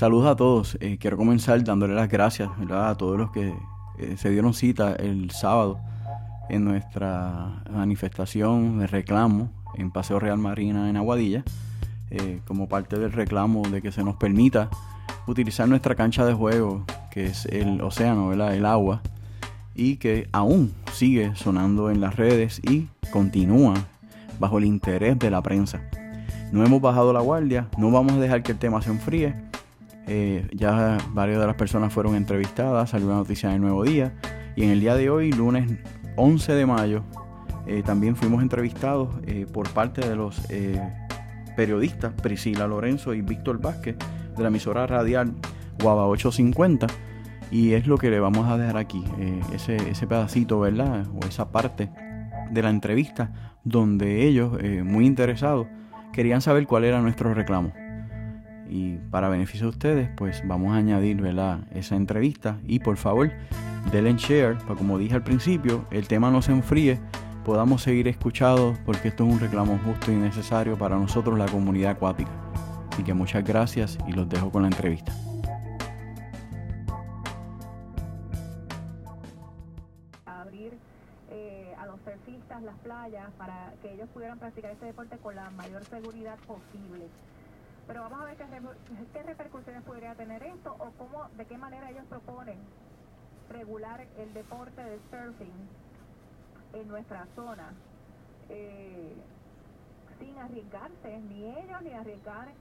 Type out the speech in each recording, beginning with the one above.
Saludos a todos. Eh, quiero comenzar dándole las gracias a todos los que eh, se dieron cita el sábado en nuestra manifestación de reclamo en Paseo Real Marina en Aguadilla, eh, como parte del reclamo de que se nos permita utilizar nuestra cancha de juego, que es el océano, el agua, y que aún sigue sonando en las redes y continúa bajo el interés de la prensa. No hemos bajado la guardia, no vamos a dejar que el tema se enfríe. Eh, ya varias de las personas fueron entrevistadas, salió una noticia en Nuevo Día. Y en el día de hoy, lunes 11 de mayo, eh, también fuimos entrevistados eh, por parte de los periodistas Priscila Lorenzo y Víctor Vázquez de la emisora radial Guava 850. Y es lo que le vamos a dejar aquí, ese, ese pedacito, ¿verdad? O esa parte de la entrevista donde ellos, muy interesados, querían saber cuál era nuestro reclamo. Y para beneficio de ustedes, pues vamos a añadir esa entrevista. Y por favor, denle share, para como dije al principio, el tema no se enfríe, podamos seguir escuchados, porque esto es un reclamo justo y necesario para nosotros, la comunidad acuática. Así que muchas gracias y los dejo con la entrevista. Abrir eh, a los surfistas las playas para que ellos pudieran practicar este deporte con la mayor seguridad posible. Pero vamos a ver qué, repercusiones podría tener esto o cómo, de qué manera ellos proponen regular el deporte de surfing en nuestra zona eh, sin arriesgarse, ni ellos ni arriesgar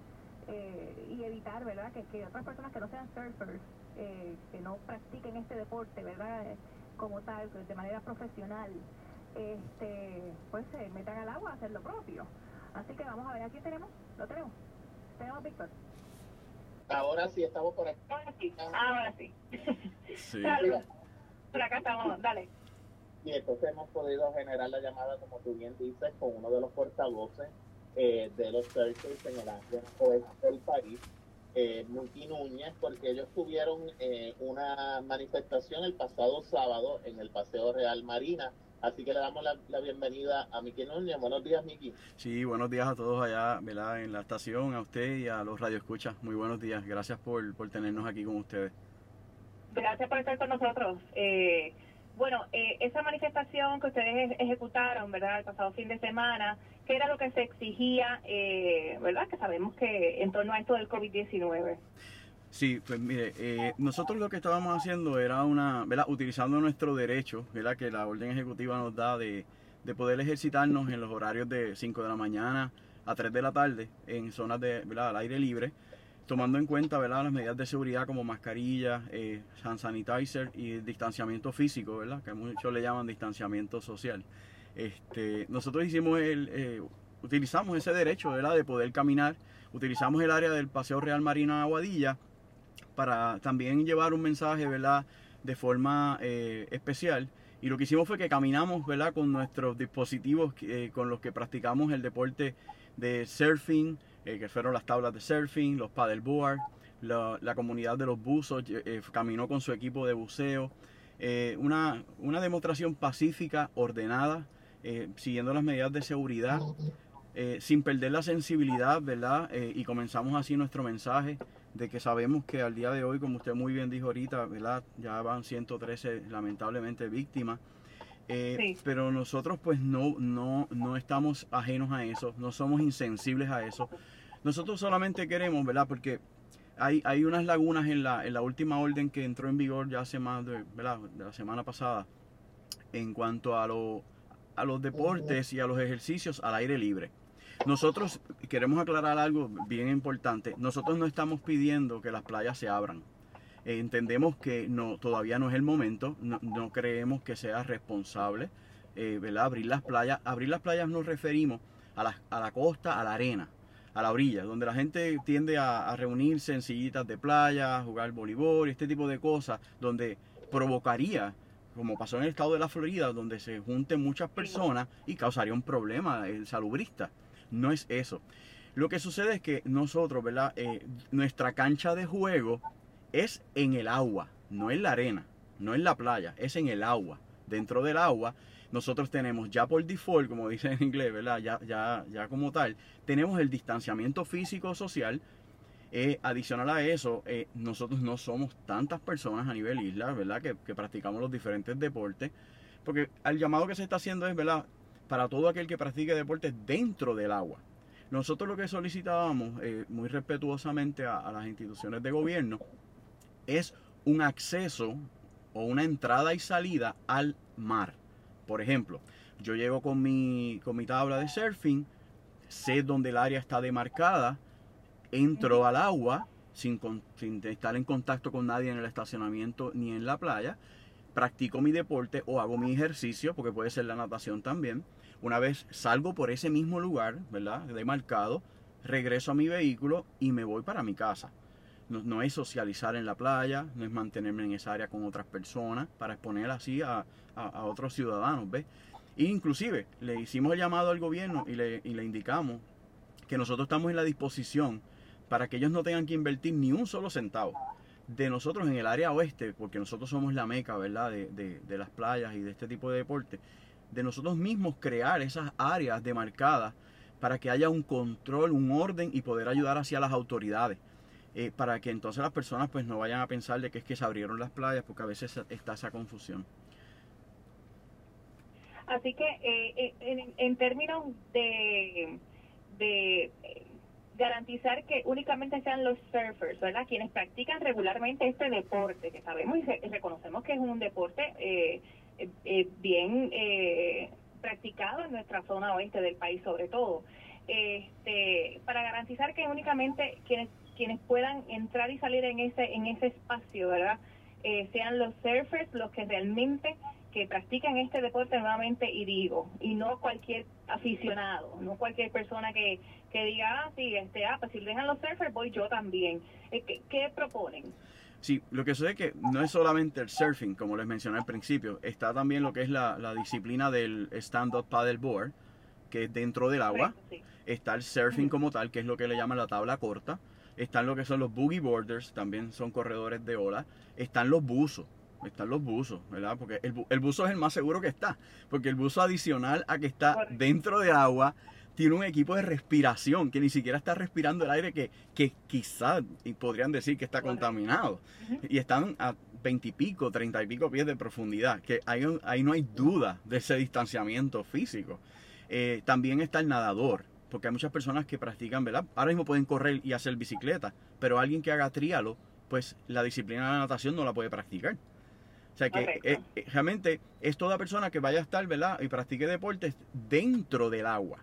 eh, y evitar, ¿verdad?, que, otras personas que no sean surfers, eh, que no practiquen este deporte, ¿verdad?, como tal, de manera profesional, este, pues se metan al agua a hacer lo propio. Así que vamos a ver, aquí tenemos, lo tenemos. Víctor. Ahora sí, estamos por aquí. Ahora sí. Ahora sí. sí. Dale. Por acá estamos, dale. Y entonces hemos podido generar la llamada, como tú bien dices, con uno de los portavoces eh, de los Surfers en el área oeste del país, eh, Multi Núñez, porque ellos tuvieron eh, una manifestación el pasado sábado en el Paseo Real Marina Así que le damos la, bienvenida a Miki Núñez. Buenos días, Miki. Sí, buenos días a todos allá ¿verdad? en la estación, a usted y a los radioescuchas. Muy buenos días. Gracias por, por tenernos aquí con ustedes. Gracias por estar con nosotros. Eh, bueno, eh, esa manifestación que ustedes ejecutaron, ¿verdad?, el pasado fin de semana, ¿qué era lo que se exigía, eh, ¿verdad?, que sabemos que en torno a esto del COVID-19. Sí, pues mire, eh, nosotros lo que estábamos haciendo era una, ¿verdad? utilizando nuestro derecho, ¿verdad? que la orden ejecutiva nos da de, poder ejercitarnos en los horarios de 5 de la mañana a 3 de la tarde en zonas de, ¿verdad? al aire libre, tomando en cuenta ¿verdad? las medidas de seguridad como mascarilla, eh, hand sanitizer y distanciamiento físico, ¿verdad? que muchos le llaman distanciamiento social. Este, nosotros hicimos el, eh, utilizamos ese derecho ¿verdad? de poder caminar, utilizamos el área del Paseo Real Marina Aguadilla, para también llevar un mensaje, ¿verdad? De forma eh, especial. Y lo que hicimos fue que caminamos, ¿verdad? Con nuestros dispositivos eh, con los que practicamos el deporte de surfing, eh, que fueron las tablas de surfing, los paddleboard, la, la comunidad de los buzos caminó con su equipo de buceo. una, una demostración pacífica, ordenada, siguiendo las medidas de seguridad, sin perder la sensibilidad, ¿verdad? y comenzamos así nuestro mensaje de que sabemos que al día de hoy, como usted muy bien dijo ahorita, ¿verdad? ya van 113 lamentablemente víctimas. Eh, pero nosotros pues no, no, no estamos ajenos a eso, no somos insensibles a eso. Nosotros solamente queremos, ¿verdad? Porque hay, hay unas lagunas en la, en la última orden que entró en vigor ya hace más de, ¿verdad? de la semana pasada en cuanto a, lo, a los deportes y a los ejercicios al aire libre. Nosotros queremos aclarar algo bien importante. Nosotros no estamos pidiendo que las playas se abran. Eh, entendemos que no, todavía no es el momento. No, creemos que sea responsable eh, abrir las playas. Abrir las playas nos referimos a la, a la costa, a la arena, a la orilla, donde la gente tiende a, reunirse en sillitas de playa, jugar voleibol, este tipo de cosas, donde provocaría como pasó en el estado de la Florida, donde se junten muchas personas y causaría un problema el salubrista. No es eso. Lo que sucede es que nosotros, ¿verdad? Eh, nuestra cancha de juego es en el agua, no en la arena, no en la playa, es en el agua. Dentro del agua, nosotros tenemos ya por default, como dice en inglés, ¿verdad? Ya, como tal, tenemos el distanciamiento físico social Eh, adicional a eso, eh, nosotros no somos tantas personas a nivel isla, ¿verdad? Que, que, practicamos los diferentes deportes. Porque el llamado que se está haciendo es, ¿verdad? Para todo aquel que practique deportes dentro del agua. Nosotros lo que solicitábamos, eh, muy respetuosamente a, las instituciones de gobierno, es un acceso o una entrada y salida al mar. Por ejemplo, yo llego con mi, con mi tabla de surfing, sé dónde el área está demarcada, entro al agua sin, estar en contacto con nadie en el estacionamiento ni en la playa, practico mi deporte o hago mi ejercicio, porque puede ser la natación también. Una vez salgo por ese mismo lugar, ¿verdad? Demarcado, regreso a mi vehículo y me voy para mi casa. No, es socializar en la playa, no es mantenerme en esa área con otras personas para exponer así a, otros ciudadanos, ¿ves? E inclusive le hicimos el llamado al gobierno y le, indicamos que nosotros estamos en la disposición para que ellos no tengan que invertir ni un solo centavo de nosotros en el área oeste, porque nosotros somos la meca, ¿verdad?, de, de, de las playas y de este tipo de deporte, de nosotros mismos crear esas áreas demarcadas para que haya un control, un orden y poder ayudar hacia las autoridades. Eh, para que entonces las personas pues no vayan a pensar de que es que se abrieron las playas, porque a veces está esa confusión. Así que eh, en, en, términos de, de garantizar que únicamente sean los surfers, ¿verdad? Quienes practican regularmente este deporte, que sabemos y, reconocemos que es un deporte eh, eh, bien practicado en nuestra zona oeste del país sobre todo. Este, para garantizar que únicamente quienes quienes puedan entrar y salir en ese en ese espacio, ¿verdad? Eh, sean los surfers los que realmente que practican este deporte nuevamente y digo, y no cualquier aficionado, no cualquier persona que, que diga, ah, sí, este, ah, pues si dejan los surfers, voy yo también. Eh, ¿Qué, ¿Qué, proponen? Sí, lo que sucede es que no es solamente el surfing, como les mencioné al principio, está también lo que es la, la disciplina del stand-up paddleboard, que es dentro del agua. Está el surfing como tal, que es lo que le llaman la tabla corta. Están lo que son los boogie boarders, también son corredores de ola, están los buzos, están los buzos, ¿verdad? Porque el, el, buzo es el más seguro que está, porque el buzo adicional a que está dentro del agua tiene un equipo de respiración que ni siquiera está respirando el aire que, que quizás podrían decir que está contaminado. Y están a veintipico, treinta y pico pies de profundidad, que ahí, ahí no hay duda de ese distanciamiento físico. Eh, también está el nadador, porque hay muchas personas que practican, ¿verdad? Ahora mismo pueden correr y hacer bicicleta, pero alguien que haga trialo, pues la disciplina de la natación no la puede practicar. O sea que eh, eh, realmente es toda persona que vaya a estar, ¿verdad? Y practique deportes dentro del agua.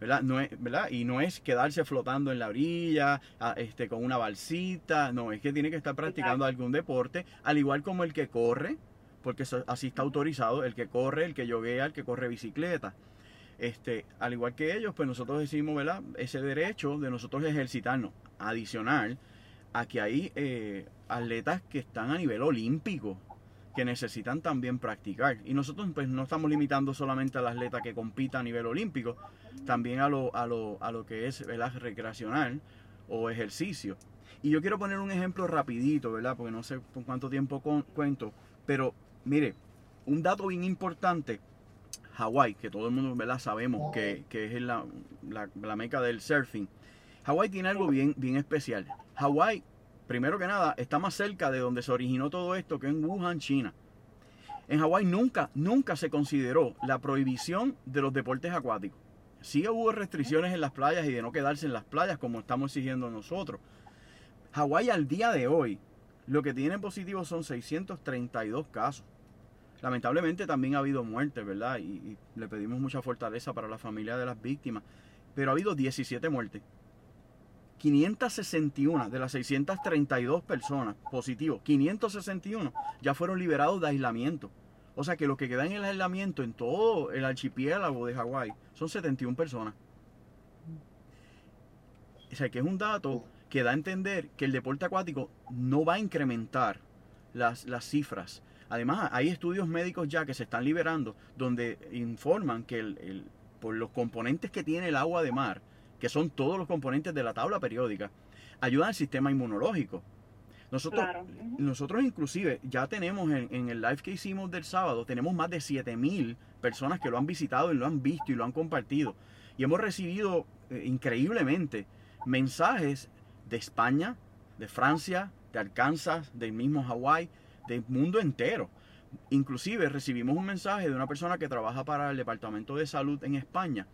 ¿Verdad? No es, ¿verdad? Y no es quedarse flotando en la orilla, este, con una balsita, no, es que tiene que estar practicando algún deporte, al igual como el que corre, porque así está autorizado, el que corre, el que yoguea, el que corre bicicleta. Este, al igual que ellos, pues nosotros decimos, ¿verdad? Ese derecho de nosotros ejercitarnos, adicional a que hay eh, atletas que están a nivel olímpico, que necesitan también practicar. Y nosotros pues no estamos limitando solamente al atleta que compita a nivel olímpico, también a lo, a lo, a lo que es ¿verdad? recreacional o ejercicio. Y yo quiero poner un ejemplo rapidito, ¿verdad? Porque no sé por cuánto tiempo cuento, pero mire, un dato bien importante Hawái, que todo el mundo ¿verdad? sabemos que, que es la, la, meca del surfing. Hawái tiene algo bien, bien especial. Hawái, primero que nada, está más cerca de donde se originó todo esto que en Wuhan, China. En Hawái nunca, nunca se consideró la prohibición de los deportes acuáticos. Sí hubo restricciones en las playas y de no quedarse en las playas como estamos exigiendo nosotros. Hawái al día de hoy, lo que tiene positivo son 632 casos. Lamentablemente también ha habido muertes, ¿verdad? Y, le pedimos mucha fortaleza para la familia de las víctimas. Pero ha habido 17 muertes. 561 de las 632 personas positivos, 561 ya fueron liberados de aislamiento. O sea que lo que queda en el aislamiento en todo el archipiélago de Hawái son 71 personas. O sea que es un dato que da a entender que el deporte acuático no va a incrementar las, las cifras Además, hay estudios médicos ya que se están liberando donde informan que el, por los componentes que tiene el agua de mar, que son todos los componentes de la tabla periódica, ayudan al sistema inmunológico. Nosotros, nosotros inclusive ya tenemos en, el live que hicimos del sábado, tenemos más de 7000 personas que lo han visitado y lo han visto y lo han compartido. Y hemos recibido eh, increíblemente mensajes de España, de Francia, de Arkansas, del mismo Hawái, del mundo entero. Inclusive recibimos un mensaje de una persona que trabaja para el Departamento de Salud en España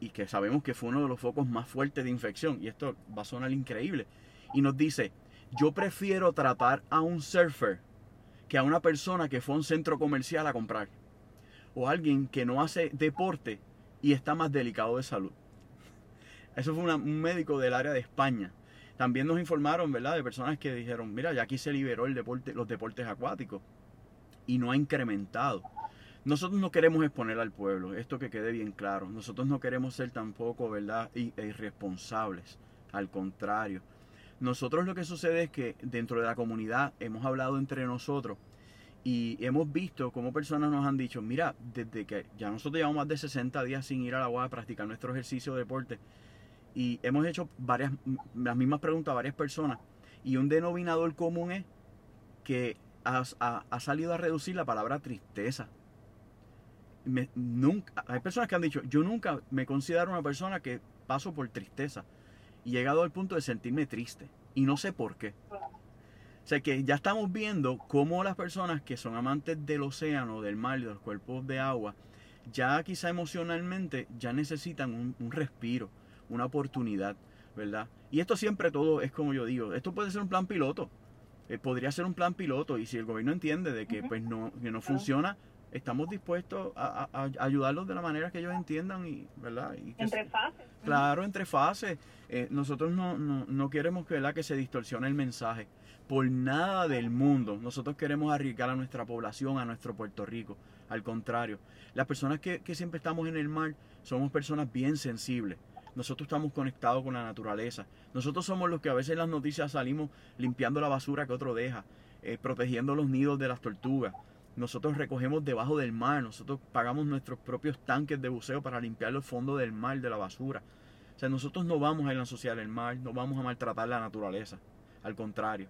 y que sabemos que fue uno de los focos más fuertes de infección, y esto va a sonar increíble, y nos dice, yo prefiero tratar a un surfer que a una persona que fue a un centro comercial a comprar, o alguien que no hace deporte y está más delicado de salud. Eso fue un médico del área de España. También nos informaron, ¿verdad?, de personas que dijeron, mira, ya aquí se liberó el deporte, los deportes acuáticos y no ha incrementado. Nosotros no queremos exponer al pueblo, esto que quede bien claro. Nosotros no queremos ser tampoco, ¿verdad?, irresponsables. Al contrario. Nosotros lo que sucede es que dentro de la comunidad hemos hablado entre nosotros y hemos visto cómo personas nos han dicho, mira, desde que ya nosotros llevamos más de 60 días sin ir a la agua a practicar nuestro ejercicio de deporte y hemos hecho varias, las mismas preguntas a varias personas y un denominador común es que ha, salido a reducir la palabra tristeza. Nunca, hay personas que han dicho, yo nunca me considero una persona que paso por tristeza. Y he llegado al punto de sentirme triste. Y no sé por qué. O sea que ya estamos viendo cómo las personas que son amantes del océano, del mar y de los cuerpos de agua, ya quizá emocionalmente ya necesitan un, un respiro, una oportunidad, ¿verdad? Y esto siempre todo es como yo digo, esto puede ser un plan piloto. Eh, podría ser un plan piloto y si el gobierno entiende de que pues no, que no funciona, estamos dispuestos a, ayudarlos de la manera que ellos entiendan y, ¿verdad? Y entre fases. Claro, entre fases. Eh, nosotros no, no, no queremos que, que se distorsione el mensaje. Por nada del mundo. Nosotros queremos arriesgar a nuestra población, a nuestro Puerto Rico. Al contrario, las personas que, que siempre estamos en el mar somos personas bien sensibles. Nosotros estamos conectados con la naturaleza. Nosotros somos los que a veces en las noticias salimos limpiando la basura que otro deja, eh, protegiendo los nidos de las tortugas. Nosotros recogemos debajo del mar, nosotros pagamos nuestros propios tanques de buceo para limpiar los fondos del mar de la basura. O sea, nosotros no vamos a asociar el mar, no vamos a maltratar la naturaleza. Al contrario.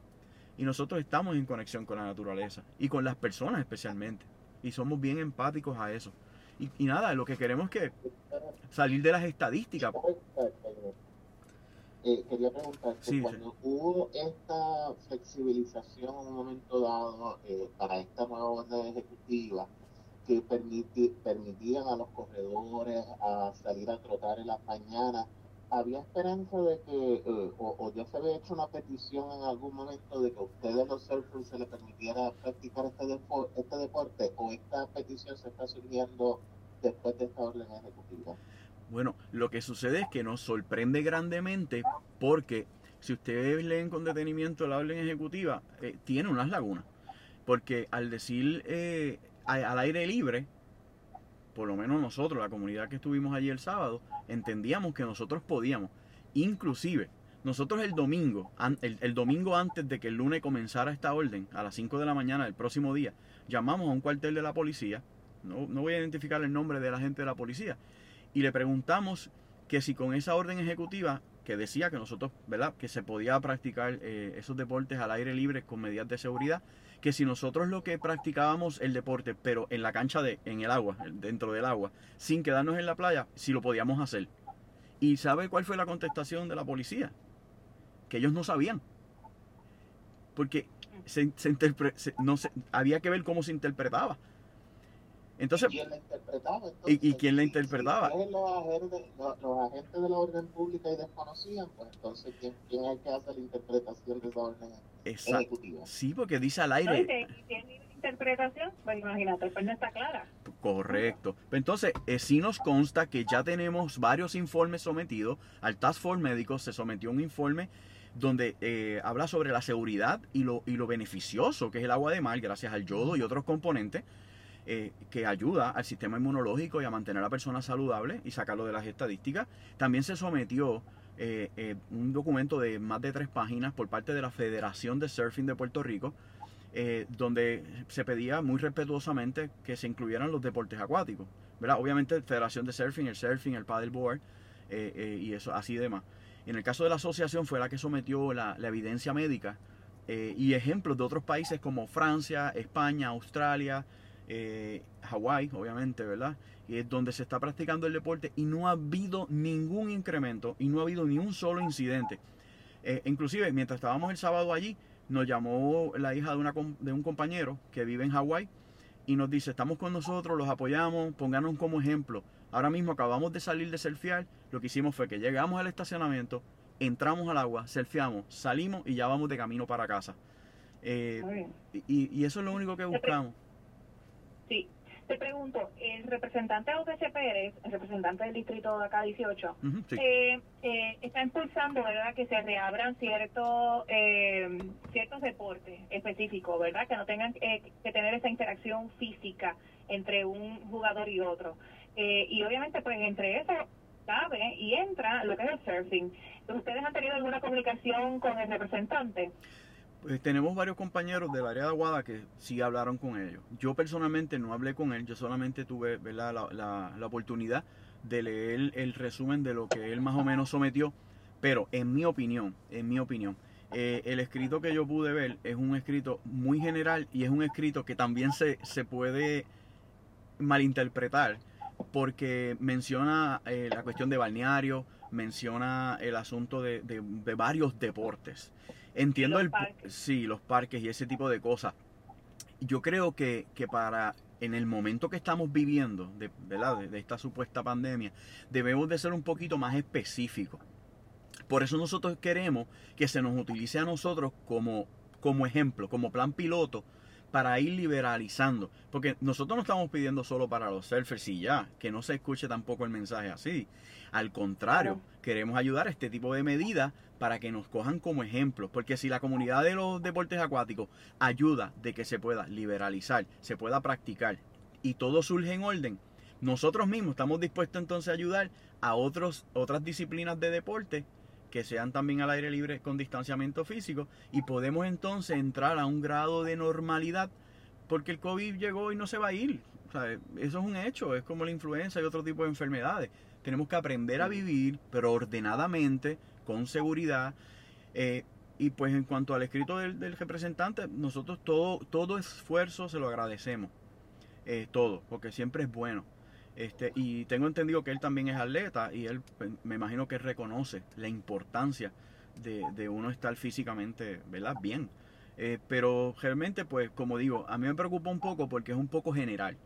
Y nosotros estamos en conexión con la naturaleza y con las personas especialmente. Y somos bien empáticos a eso. Y, nada, lo que queremos es que salir de las estadísticas. Eh, quería preguntar, cuando hubo esta flexibilización en un momento dado eh, para esta nueva orden ejecutiva, que permitían a los corredores a salir a trotar en las mañanas, ¿había esperanza de que, eh, o, ya se había hecho una petición en algún momento de que a ustedes los surfers se les permitiera practicar este, este deporte, o esta petición se está surgiendo después de esta orden ejecutiva? Bueno, lo que sucede es que nos sorprende grandemente porque si ustedes leen con detenimiento la orden ejecutiva, eh, tiene unas lagunas. Porque al decir eh, al aire libre, por lo menos nosotros, la comunidad que estuvimos allí el sábado, entendíamos que nosotros podíamos. Inclusive, nosotros el domingo, el, domingo antes de que el lunes comenzara esta orden, a las 5 de la mañana del próximo día, llamamos a un cuartel de la policía, no, no voy a identificar el nombre de la gente de la policía, y le preguntamos que si con esa orden ejecutiva que decía que nosotros, ¿verdad? Que se podía practicar eh, esos deportes al aire libre con medidas de seguridad, que si nosotros lo que practicábamos el deporte, pero en la cancha de, en el agua, dentro del agua, sin quedarnos en la playa, si lo podíamos hacer. ¿Y sabe cuál fue la contestación de la policía? Que ellos no sabían. Porque se, había que ver cómo se interpretaba. Entonces, ¿Y quién la interpretaba? ¿y, quién la interpretaba? Si los, agentes, los, agentes de la orden pública y desconocían, pues entonces, ¿quién, quién es el que hace la interpretación de esa orden ejecutiva? Sí, porque dice al aire. ¿Y interpretación? Pues imagínate, pues no está clara. Correcto. Entonces, eh, sí nos consta que ya tenemos varios informes sometidos. Al Task Force Médico se sometió un informe donde eh, habla sobre la seguridad y lo, y lo beneficioso que es el agua de mar gracias al yodo y otros componentes eh, que ayuda al sistema inmunológico y a mantener a la persona saludable y sacarlo de las estadísticas. También se sometió eh, eh, un documento de más de tres páginas por parte de la Federación de Surfing de Puerto Rico, donde se pedía muy respetuosamente que se incluyeran los deportes acuáticos. ¿verdad? Obviamente, Federación de Surfing, el surfing, el paddleboard y eso, así demás. En el caso de la asociación fue la que sometió la evidencia médica y ejemplos de otros países como Francia, España, Australia, eh, Hawái, obviamente, ¿verdad? Y es donde se está practicando el deporte y no ha habido ningún incremento y no ha habido ni un solo incidente Eh, inclusive, mientras estábamos el sábado allí, nos llamó la hija de, una, com- de un compañero que vive en Hawái y nos dice, estamos con nosotros, los apoyamos, pónganos como ejemplo. Ahora mismo acabamos de salir de surfear, lo que hicimos fue que llegamos al estacionamiento, entramos al agua, surfeamos, salimos y ya vamos de camino para casa. Eh, y eso es lo único que buscamos. Sí. Te pregunto, el representante OTC Pérez, el representante del distrito de acá 18, Ujú, sí. eh, eh, está impulsando, ¿verdad?, que se reabran ciertos eh, ciertos deportes específicos, ¿verdad?, que no tengan eh, que tener esa interacción física entre un jugador y otro. Eh, y obviamente, pues entre eso cabe y entra lo que es el surfing. ¿Ustedes han tenido alguna comunicación con el representante? Pues tenemos varios compañeros del área de Aguada que sí hablaron con ellos. Yo personalmente no hablé con él, yo solamente tuve la- la oportunidad de leer el resumen de lo que él más o menos sometió. Pero en mi opinión, en mi opinión, eh, el escrito que yo pude ver es un escrito muy general y es un escrito que también se, se puede malinterpretar porque menciona eh, la cuestión de balneario, menciona el asunto de, de- de varios deportes. Entiendo Los el parques. sí, los parques y ese tipo de cosas. Yo creo que, que para en el momento que estamos viviendo, de, ¿verdad? De, de esta supuesta pandemia, debemos de ser un poquito más específicos. Por eso nosotros queremos que se nos utilice a nosotros como, como ejemplo, como plan piloto, para ir liberalizando. Porque nosotros no estamos pidiendo solo para los surfers y ya, que no se escuche tampoco el mensaje así. Al contrario, Claro. queremos ayudar a este tipo de medidas para que nos cojan como ejemplo. Porque si la comunidad de los deportes acuáticos ayuda de que se pueda liberalizar, se pueda practicar y todo surge en orden, nosotros mismos estamos dispuestos entonces a ayudar a otros, otras disciplinas de deporte que sean también al aire libre con distanciamiento físico y podemos entonces entrar a un grado de normalidad porque el COVID llegó y no se va a ir. O sea, eso es un hecho, es como la influenza y otro tipo de enfermedades. Tenemos que aprender a vivir, pero ordenadamente, con seguridad. Eh, y pues en cuanto al escrito del, del representante, nosotros todo, todo esfuerzo se lo agradecemos. Eh, todo, porque siempre es bueno. Este, y tengo entendido que él también es atleta y él pues, me imagino que reconoce la importancia de, de uno estar físicamente ¿verdad? bien. Eh, pero realmente, pues como digo, a mí me preocupa un poco porque es un poco general,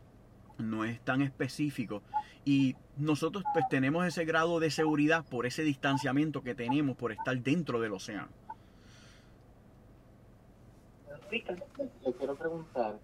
no es tan específico y nosotros pues tenemos ese grado de seguridad por ese distanciamiento que tenemos por estar dentro del océano. Le, le quiero preguntar,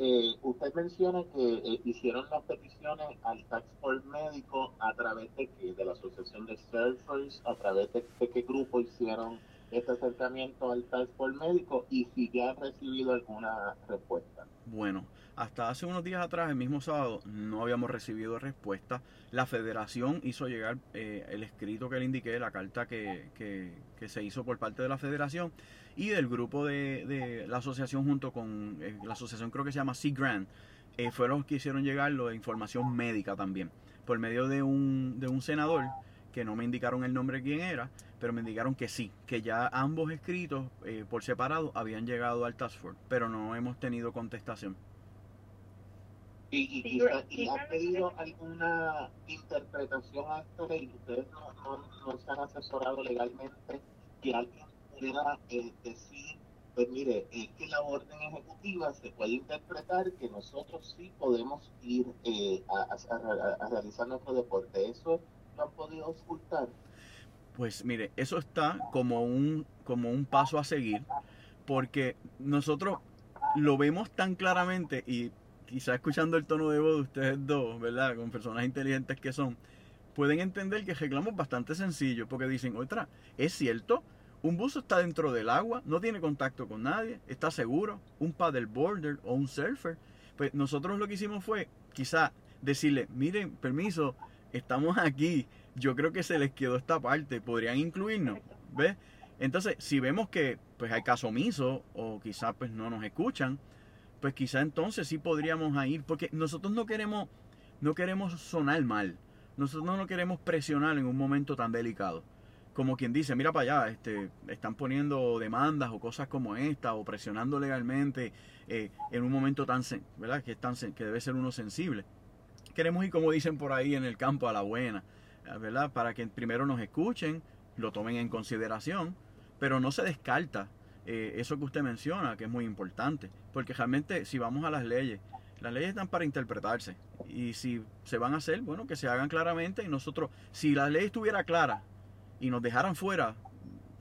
eh, usted menciona que eh, hicieron las peticiones al Tax Médico a través de qué, de la Asociación de Surfers, a través de, de qué grupo hicieron este acercamiento al Tax Médico y si ya han recibido alguna respuesta. Bueno, hasta hace unos días atrás, el mismo sábado, no habíamos recibido respuesta. La federación hizo llegar eh, el escrito que le indiqué, la carta que, que- se hizo por parte de la federación y del grupo de, de la asociación junto con eh, la asociación creo que se llama Sea Grant, eh, fueron los que hicieron llegar lo de información médica también, por medio de un, de un senador que no me indicaron el nombre de quién era, pero me indicaron que sí, que ya ambos escritos eh, por separado habían llegado al Task Force, pero no hemos tenido contestación. ¿Y, y, quizá- ha pedido alguna interpretación a esta ley? ¿Ustedes no, no, no se han asesorado legalmente que alguien pudiera eh, decir, pues mire, es que la orden ejecutiva se puede interpretar que nosotros sí podemos ir eh, a, a- a- a realizar nuestro deporte? ¿Eso lo han podido ocultar? Pues mire, eso está como un, como un paso a seguir, porque nosotros lo vemos tan claramente y quizá escuchando el tono de voz de ustedes dos, ¿verdad? Con personas inteligentes que son, pueden entender que el reclamo es bastante sencillo, porque dicen, otra, es cierto, un buzo está dentro del agua, no tiene contacto con nadie, está seguro, un paddleboarder o un surfer. Pues nosotros lo que hicimos fue quizá decirle, miren, permiso, estamos aquí, yo creo que se les quedó esta parte, podrían incluirnos, ¿ves? Entonces, si vemos que pues hay caso omiso o quizás pues no nos escuchan, pues quizá entonces sí podríamos ir, porque nosotros no queremos, no queremos sonar mal, nosotros no queremos presionar en un momento tan delicado. Como quien dice, mira para allá, este, están poniendo demandas o cosas como esta, o presionando legalmente eh, en un momento tan, ¿verdad? Que, es tan, que debe ser uno sensible. Queremos ir, como dicen por ahí en el campo, a la buena, ¿verdad? Para que primero nos escuchen, lo tomen en consideración, pero no se descarta eh, eso que usted menciona, que es muy importante, porque realmente si vamos a las leyes, las leyes están para interpretarse y si se van a hacer, bueno, que se hagan claramente y nosotros, si la ley estuviera clara y nos dejaran fuera,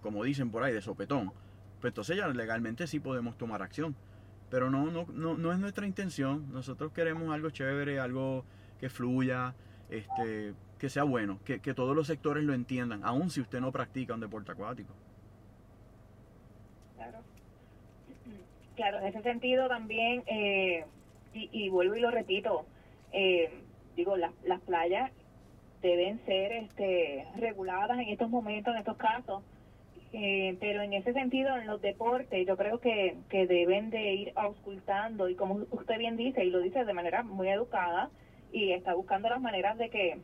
como dicen por ahí, de sopetón, pues entonces ya legalmente sí podemos tomar acción. Pero no, no, no, no es nuestra intención. Nosotros queremos algo chévere, algo que fluya, este, que sea bueno, que, que todos los sectores lo entiendan, aun si usted no practica un deporte acuático. Claro. Claro, en ese sentido también, eh, y, vuelvo y lo repito, eh, digo, las, las playas deben ser este, reguladas en estos momentos, en estos casos, eh, pero en ese sentido, en los deportes, yo creo que, que deben de ir auscultando y como usted bien dice, y lo dice de manera muy educada, y está buscando las maneras de que,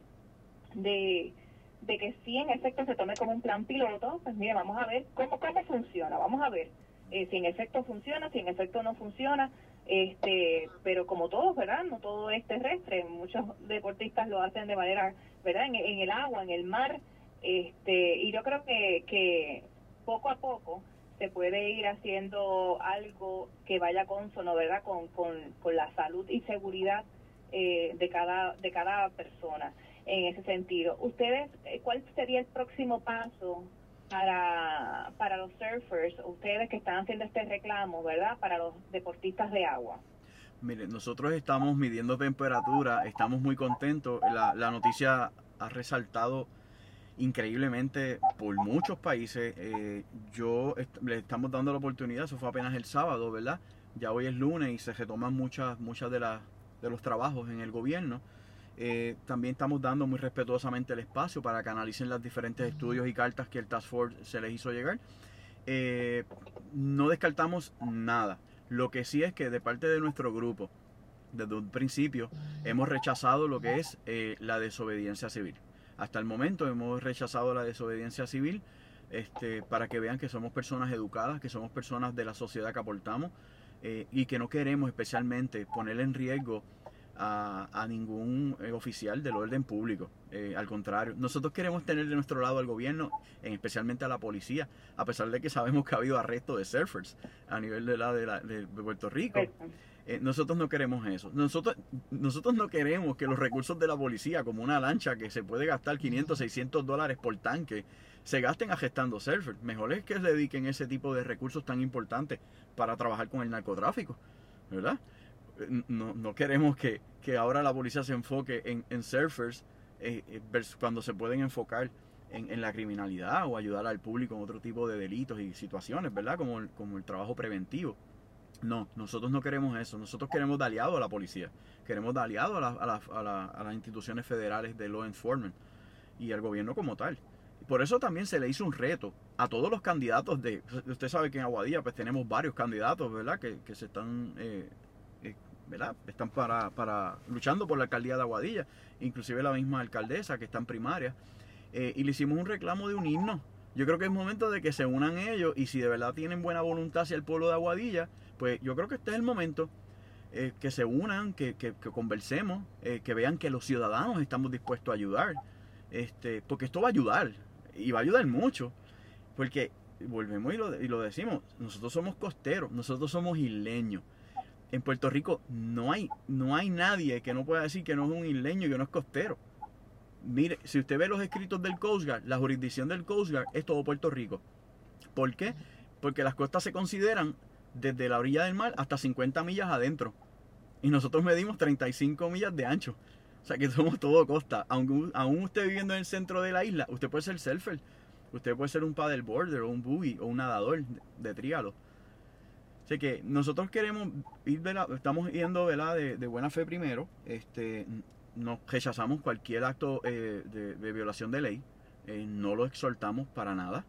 de, de que sí en efecto se tome como un plan piloto, pues mire, vamos a ver cómo, cómo funciona, vamos a ver eh, si en efecto funciona, si en efecto no funciona, este pero como todos, ¿verdad? No todo es terrestre, muchos deportistas lo hacen de manera, ¿verdad? En, el agua, en el mar, este y yo creo que, que poco a poco se puede ir haciendo algo que vaya consono, ¿verdad? Con, con, con la salud y seguridad eh, de cada de cada persona en ese sentido. Ustedes, eh, ¿cuál sería el próximo paso para, para los surfers, ustedes que están haciendo este reclamo, ¿verdad? Para los deportistas de agua. Mire, nosotros estamos midiendo temperatura, estamos muy contentos. La, la noticia ha resaltado increíblemente por muchos países. Eh, yo le estamos dando la oportunidad, eso fue apenas el sábado, ¿verdad? Ya hoy es lunes y se retoman muchas, muchas de, las de los trabajos en el gobierno. Eh, también estamos dando muy respetuosamente el espacio para que analicen los diferentes estudios y cartas que el Task Force se les hizo llegar. Eh, no descartamos nada. Lo que sí es que de parte de nuestro grupo, desde un principio, hemos rechazado lo que es eh, la desobediencia civil. Hasta el momento hemos rechazado la desobediencia civil este, para que vean que somos personas educadas, que somos personas de la sociedad que aportamos eh, y que no queremos especialmente poner en riesgo a, a ningún eh, oficial del orden público. Eh, al contrario, nosotros queremos tener de nuestro lado al gobierno, en especialmente a la policía, a pesar de que sabemos que ha habido arrestos de surfers a nivel de, la, de, la, de Puerto Rico. Eh, nosotros no queremos eso. Nosotros, nosotros no queremos que los recursos de la policía, como una lancha que se puede gastar 500, 600 dólares por tanque, se gasten agestando surfers. Mejor es que dediquen ese tipo de recursos tan importantes para trabajar con el narcotráfico, ¿verdad? No, no queremos que, que, ahora la policía se enfoque en, en surfers eh, eh cuando se pueden enfocar en, en, la criminalidad o ayudar al público en otro tipo de delitos y situaciones, ¿verdad? Como el, como el trabajo preventivo. No, nosotros no queremos eso. Nosotros queremos dar aliado a la policía. Queremos dar aliado a, la, a, la, a, la, a las instituciones federales de law enforcement y al gobierno como tal. Por eso también se le hizo un reto a todos los candidatos de... Usted sabe que en Aguadilla pues tenemos varios candidatos, ¿verdad? Que, que se están eh, ¿verdad? Están para, para, luchando por la alcaldía de Aguadilla, inclusive la misma alcaldesa que está en primaria. Eh, y le hicimos un reclamo de unirnos. Yo creo que es momento de que se unan ellos y si de verdad tienen buena voluntad hacia el pueblo de Aguadilla, pues yo creo que este es el momento. Eh, que se unan, que, que, conversemos, eh, que vean que los ciudadanos estamos dispuestos a ayudar. Este, porque esto va a ayudar y va a ayudar mucho. Porque volvemos y lo, y lo decimos, nosotros somos costeros, nosotros somos isleños en Puerto Rico no hay, no hay nadie que no pueda decir que no es un isleño que no es costero. Mire, si usted ve los escritos del Coast Guard, la jurisdicción del Coast Guard es todo Puerto Rico. ¿Por qué? Porque las costas se consideran desde la orilla del mar hasta 50 millas adentro. Y nosotros medimos 35 millas de ancho. O sea que somos todo costa. Aunque aún usted viviendo en el centro de la isla, usted puede ser surfer. Usted puede ser un paddleboarder o un buggy o un nadador de, de. Así que nosotros queremos ir, estamos yendo De, buena fe primero. Este, nos rechazamos cualquier acto eh, de, violación de ley. Eh, no lo exhortamos para nada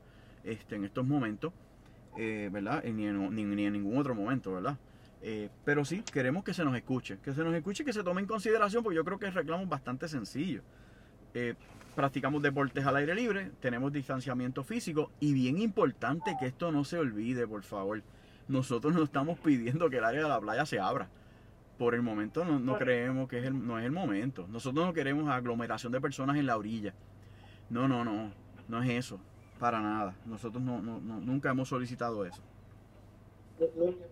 este, en estos momentos, eh, ¿verdad? Ni en, en, ningún otro momento, ¿verdad? Pero sí, queremos que se nos escuche, que se nos escuche y que se tome en consideración, porque yo creo que el reclamo es bastante sencillo. Practicamos deportes al aire libre, tenemos distanciamiento físico y bien importante que esto no se olvide, por favor nosotros no estamos pidiendo que el área de la playa se abra. Por el momento no, no creemos que es el, no es el momento. Nosotros no queremos aglomeración de personas en la orilla. No, no, no, no es eso. para nada. Nosotros no, no, nunca hemos solicitado eso.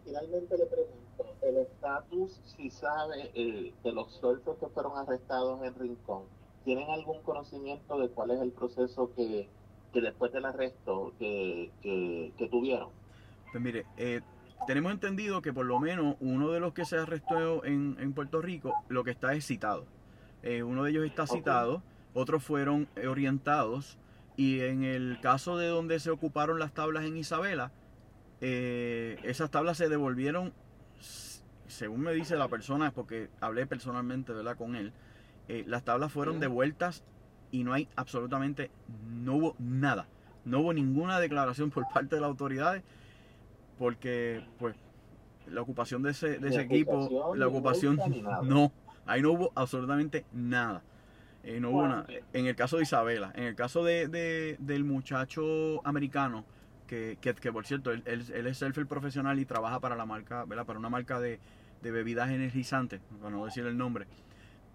finalmente le pregunto, el estatus, si sabe, eh, de los sueltos que fueron arrestados en Rincón, ¿tienen algún conocimiento de cuál es el proceso que, después del arresto que, que, tuvieron? Pues mire, eh, tenemos entendido que por lo menos uno de los que se arrestó en, en Puerto Rico, lo que está es citado. Eh, uno de ellos está citado, otros fueron orientados y en el caso de donde se ocuparon las tablas en Isabela, eh, esas tablas se devolvieron, según me dice la persona, porque hablé personalmente ¿verdad? con él, eh, las tablas fueron devueltas y no hay absolutamente, no hubo nada, no hubo ninguna declaración por parte de las autoridades, porque pues la ocupación de ese, de ese equipo, la ocupación, no, ahí no hubo absolutamente nada. Eh, no hubo nada. En el caso de Isabela, en el caso de, del muchacho americano, que, que, por cierto, él, él, es selfie profesional y trabaja para la marca, ¿verdad? Para una marca de, bebidas energizantes, para no decir el nombre,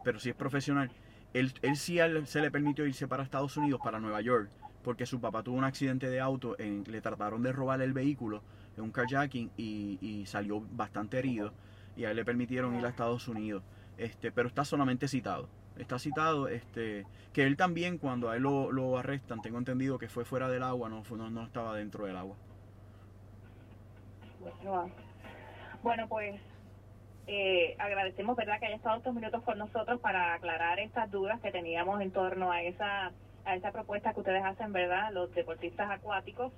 pero sí es profesional. Él, él sí se le permitió irse para Estados Unidos, para Nueva York, porque su papá tuvo un accidente de auto, en, le trataron de robar el vehículo en un carjacking y, salió bastante herido y a él le permitieron ir a Estados Unidos. Este, pero está solamente citado está citado este, que él también cuando a él lo, arrestan, tengo entendido que fue fuera del agua, no, no, no estaba dentro del agua. Bueno, pues eh, agradecemos verdad que haya estado estos minutos con nosotros para aclarar estas dudas que teníamos en torno a esa a esa propuesta que ustedes hacen, verdad, los deportistas acuáticos.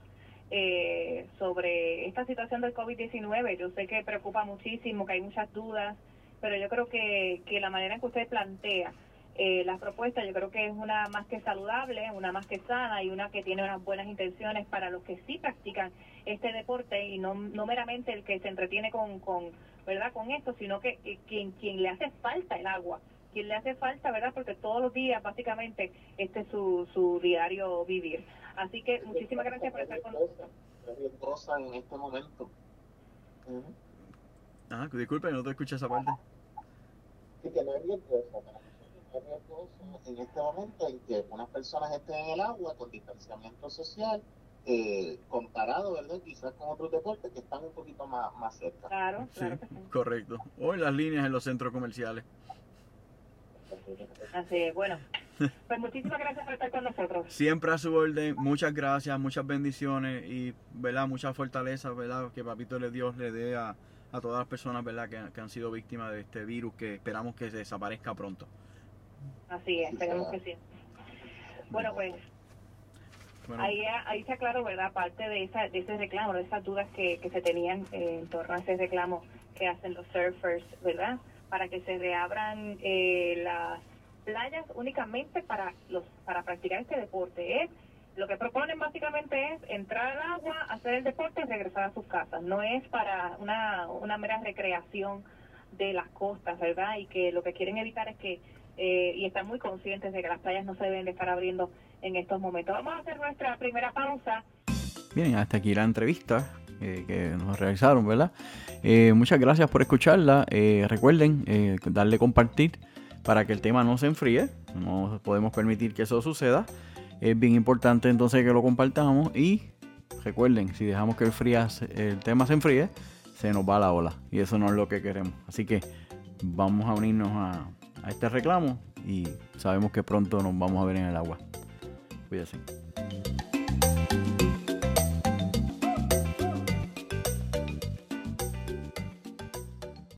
Eh, sobre esta situación del COVID-19. Yo sé que preocupa muchísimo, que hay muchas dudas, pero yo creo que, que la manera en que usted plantea eh, la propuesta yo creo que es una más que saludable, una más que sana y una que tiene unas buenas intenciones para los que sí practican este deporte y no, no meramente el que se entretiene con, con verdad con esto, sino que, quien, quien le hace falta el agua, quien le hace falta, ¿verdad? Porque todos los días básicamente este es su, su diario vivir. Así que muchísimas gracias por estar con nosotros. en este momento. Ah, disculpe, no te escuché esa parte. Sí, que no es en este momento en que unas personas estén en el agua con distanciamiento social, eh, comparado, ¿verdad? Quizás con otros deportes que están un poquito más, más cerca. Claro, claro Correcto. Hoy las líneas en los centros comerciales. Así es, bueno. Pues muchísimas gracias por estar con nosotros. Siempre a su orden, muchas gracias, muchas bendiciones y, ¿verdad? Mucha fortaleza, ¿verdad? Que Papito le Dios le dé a, a todas las personas, ¿verdad? Que, que han sido víctimas de este virus que esperamos que se desaparezca pronto. Así es, esperemos que sí. Bueno, pues Ahí, ahí se aclaró, ¿verdad? Parte de, esa, de ese reclamo, de esas dudas que, que se tenían en torno a ese reclamo que hacen los surfers, ¿verdad? Para que se reabran eh, las playas únicamente para los para practicar este deporte. ¿eh? Lo que proponen básicamente es entrar al agua, hacer el deporte y regresar a sus casas. No es para una, una mera recreación de las costas, ¿verdad? Y que lo que quieren evitar es que eh, y están muy conscientes de que las playas no se deben de estar abriendo en estos momentos. Vamos a hacer nuestra primera pausa. Bien, hasta aquí la entrevista eh, que nos realizaron, ¿verdad? Eh, muchas gracias por escucharla. recuerden darle compartir para que el tema no se enfríe. No podemos permitir que eso suceda. Es bien importante entonces que lo compartamos y recuerden, si dejamos que el, el tema se enfríe, se nos va la ola y eso no es lo que queremos. Así que vamos a unirnos a, a este reclamo y sabemos que pronto nos vamos a ver en el agua. Cuídense.